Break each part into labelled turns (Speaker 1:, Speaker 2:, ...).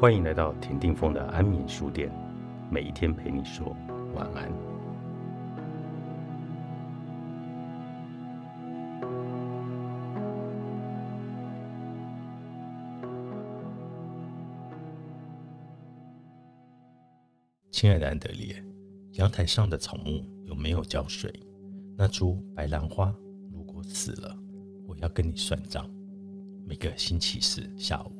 Speaker 1: 欢迎来到田定峰的安眠书店，每一天陪你说晚安。亲爱的安德烈，阳台上的草木有没有浇水？那株白兰花如果死了，我要跟你算账。每个星期四下午，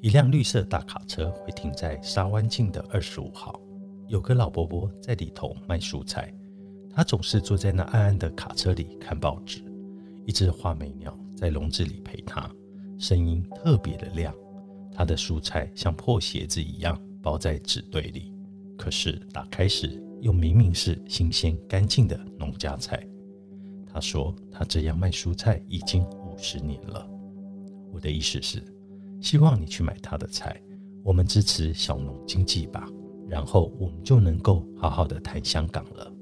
Speaker 1: 一辆绿色大卡车会停在沙湾径的二十五号。有个老伯伯在里头卖蔬菜，他总是坐在那暗暗的卡车里看报纸。一只画眉鸟在笼子里陪他，声音特别的亮。他的蔬菜像破鞋子一样包在纸堆里，可是打开时又明明是新鲜干净的农家菜。他说他这样卖蔬菜已经五十年了。我的意思是，希望你去买他的菜，我们支持小农经济吧，然后我们就能够好好的谈香港了。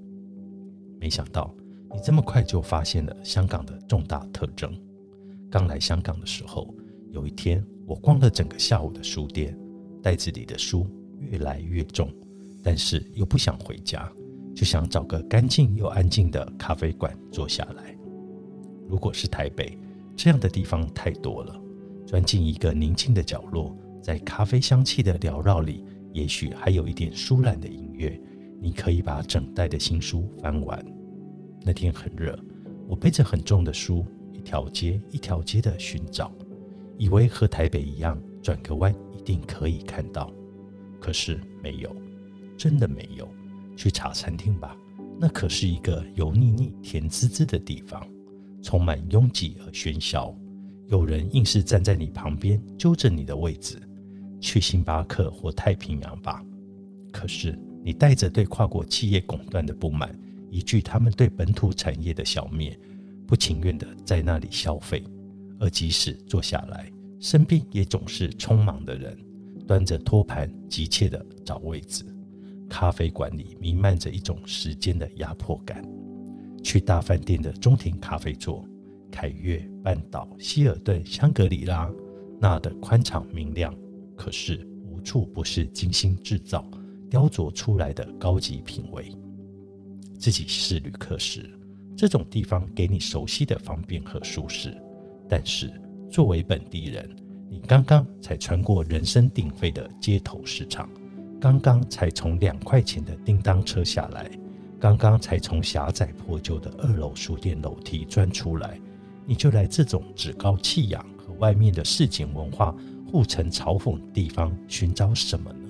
Speaker 1: 没想到你这么快就发现了香港的重大特征。刚来香港的时候，有一天我逛了整个下午的书店，袋子里的书越来越重，但是又不想回家，就想找个干净又安静的咖啡馆坐下来。如果是台北。这样的地方太多了，钻进一个宁静的角落，在咖啡香气的缭绕里，也许还有一点舒懒的音乐。你可以把整袋的新书翻完。那天很热，我背着很重的书，一条街一条街的寻找，以为和台北一样，转个弯一定可以看到。可是没有，真的没有。去茶餐厅吧，那可是一个油腻腻、甜滋滋的地方。充满拥挤而喧嚣，有人硬是站在你旁边揪着你的位置。去星巴克或太平洋吧。可是你带着对跨国企业垄断的不满，一句他们对本土产业的消灭，不情愿的在那里消费。而即使坐下来，身边也总是匆忙的人，端着托盘急切的找位置。咖啡馆里弥漫着一种时间的压迫感。去大饭店的中庭咖啡座，凯悦、半岛、希尔顿、香格里拉，那的宽敞明亮，可是无处不是精心制造、雕琢出来的高级品味。自己是旅客时，这种地方给你熟悉的方便和舒适，但是作为本地人，你刚刚才穿过人声鼎沸的街头市场，刚刚才从两块钱的叮当车下来。刚刚才从狭窄破旧的二楼书店楼梯钻出来，你就来这种趾高气扬和外面的市井文化互成嘲讽的地方寻找什么呢？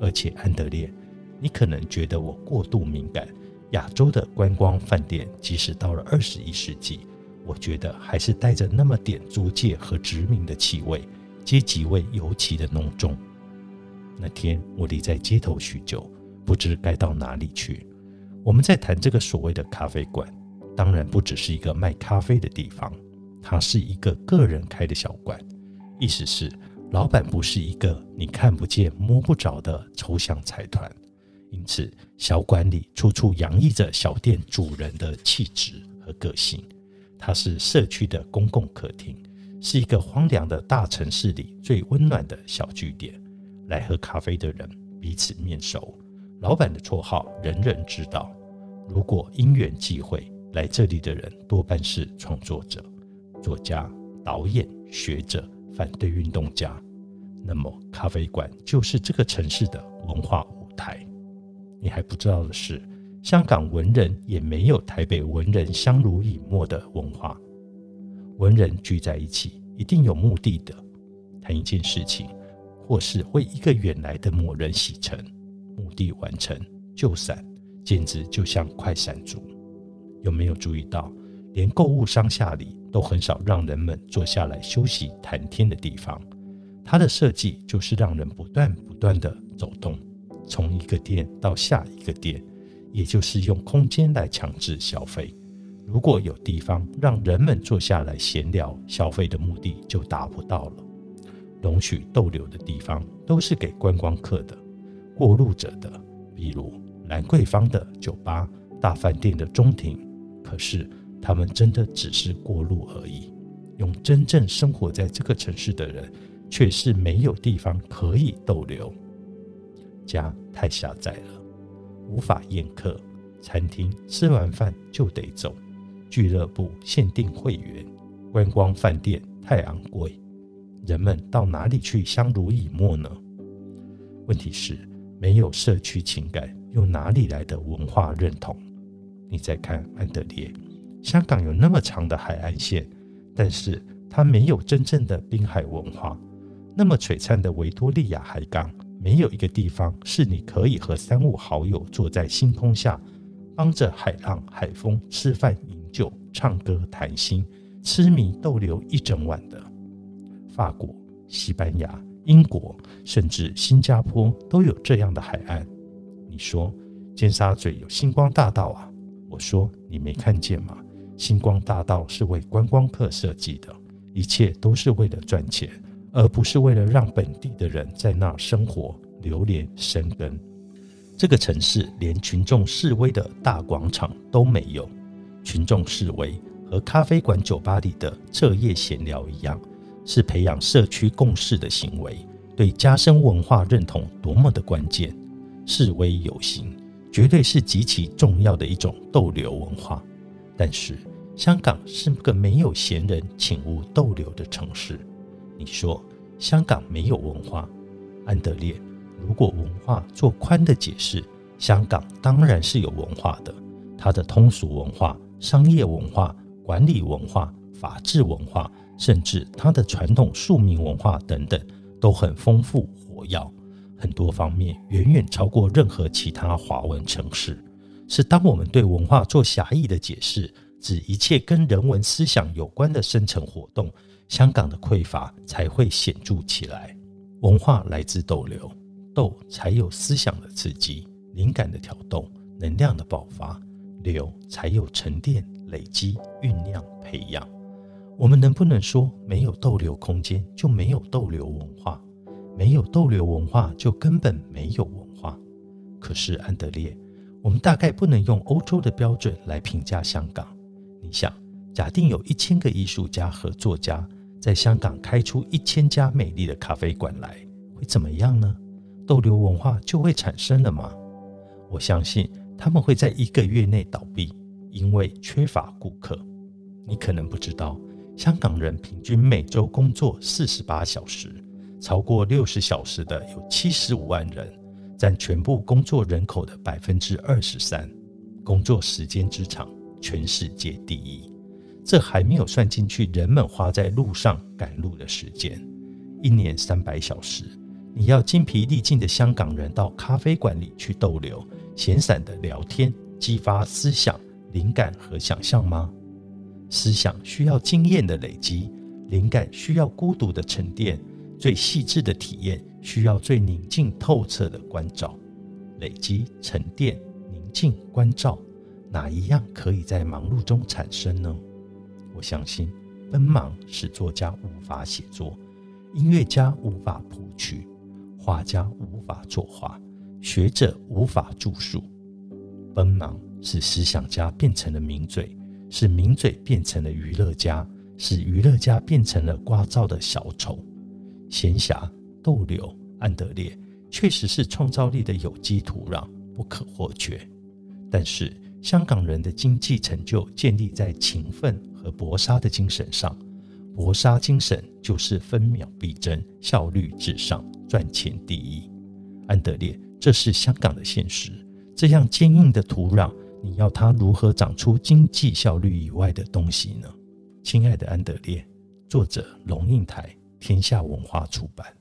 Speaker 1: 而且安德烈，你可能觉得我过度敏感。亚洲的观光饭店，即使到了二十一世纪，我觉得还是带着那么点租界和殖民的气味，阶级味尤其的浓重。那天我立在街头许久，不知该到哪里去。我们在谈这个所谓的咖啡馆，当然不只是一个卖咖啡的地方，它是一个个人开的小馆。意思是，老板不是一个你看不见摸不着的抽象财团，因此小馆里处处洋溢着小店主人的气质和个性。它是社区的公共客厅，是一个荒凉的大城市里最温暖的小据点。来喝咖啡的人彼此面熟，老板的绰号人人知道。如果因缘际会来这里的人多半是创作者、作家、导演、学者、反对运动家，那么咖啡馆就是这个城市的文化舞台。你还不知道的是，香港文人也没有台北文人相濡以沫的文化。文人聚在一起，一定有目的的，谈一件事情，或是为一个远来的某人洗尘，目的完成就散。简直就像快闪族，有没有注意到，连购物商厦里都很少让人们坐下来休息谈天的地方？它的设计就是让人不断不断的走动，从一个店到下一个店，也就是用空间来强制消费。如果有地方让人们坐下来闲聊，消费的目的就达不到了。容许逗留的地方都是给观光客的、过路者的，比如。兰桂坊的酒吧、大饭店的中庭，可是他们真的只是过路而已。用真正生活在这个城市的人却是没有地方可以逗留。家太狭窄了，无法宴客。餐厅吃完饭就得走，俱乐部限定会员，观光饭店太昂贵，人们到哪里去相濡以沫呢？问题是，没有社区情感，又哪里来的文化认同？你再看安德烈，香港有那么长的海岸线，但是它没有真正的滨海文化。那么璀璨的维多利亚海港，没有一个地方是你可以和三五好友坐在星空下。帮着海浪、海风吃饭、饮酒、唱歌、谈心，痴迷逗留一整晚的。法国、西班牙、英国，甚至新加坡都有这样的海岸。你说尖沙咀有星光大道啊？我说你没看见吗？星光大道是为观光客设计的，一切都是为了赚钱，而不是为了让本地的人在那生活、流连、生根。这个城市连群众示威的大广场都没有。群众示威和咖啡馆、酒吧里的彻夜闲聊一样，是培养社区共识的行为，对加深文化认同多么的关键。示威游行绝对是极其重要的一种逗留文化。但是香港是个没有闲人请勿逗留的城市。你说香港没有文化？安德烈。如果文化做宽的解释，香港当然是有文化的。它的通俗文化、商业文化、管理文化、法治文化，甚至它的传统庶民文化等等，都很丰富活跃，很多方面远远超过任何其他华文城市。是当我们对文化做狭义的解释，指一切跟人文思想有关的深层活动，香港的匮乏才会显著起来。文化来自逗留。斗才有思想的刺激、灵感的挑动、能量的爆发；流才有沉淀、累积、酝酿、培养。我们能不能说，没有逗留空间就没有逗留文化？没有逗留文化就根本没有文化？可是安德烈，我们大概不能用欧洲的标准来评价香港。你想，假定有一千个艺术家和作家在香港开出一千家美丽的咖啡馆来，会怎么样呢？逗留文化就会产生了吗？我相信他们会在一个月内倒闭，因为缺乏顾客。你可能不知道，香港人平均每周工作四十八小时，超过六十小时的有七十五万人，占全部工作人口的百分之二十三，工作时间之长全世界第一。这还没有算进去人们花在路上赶路的时间，一年三百小时。你要精疲力尽的香港人到咖啡馆里去逗留、闲散的聊天，激发思想、灵感和想象吗？思想需要经验的累积，灵感需要孤独的沉淀，最细致的体验需要最宁静透彻的关照。累积、沉淀、宁静、关照，哪一样可以在忙碌中产生呢？我相信，奔忙使作家无法写作，音乐家无法谱曲。画家无法作画，学者无法著述。奔忙使思想家变成了名嘴，使名嘴变成了娱乐家，使娱乐家变成了聒噪的小丑。闲暇逗留，安德烈确实是创造力的有机土壤，不可或缺。但是香港人的经济成就建立在勤奋和搏杀的精神上，搏杀精神就是分秒必争，效率至上。赚钱第一，安德烈，这是香港的现实。这样坚硬的土壤，你要它如何长出经济效率以外的东西呢？亲爱的安德烈，作者龙应台，天下文化出版。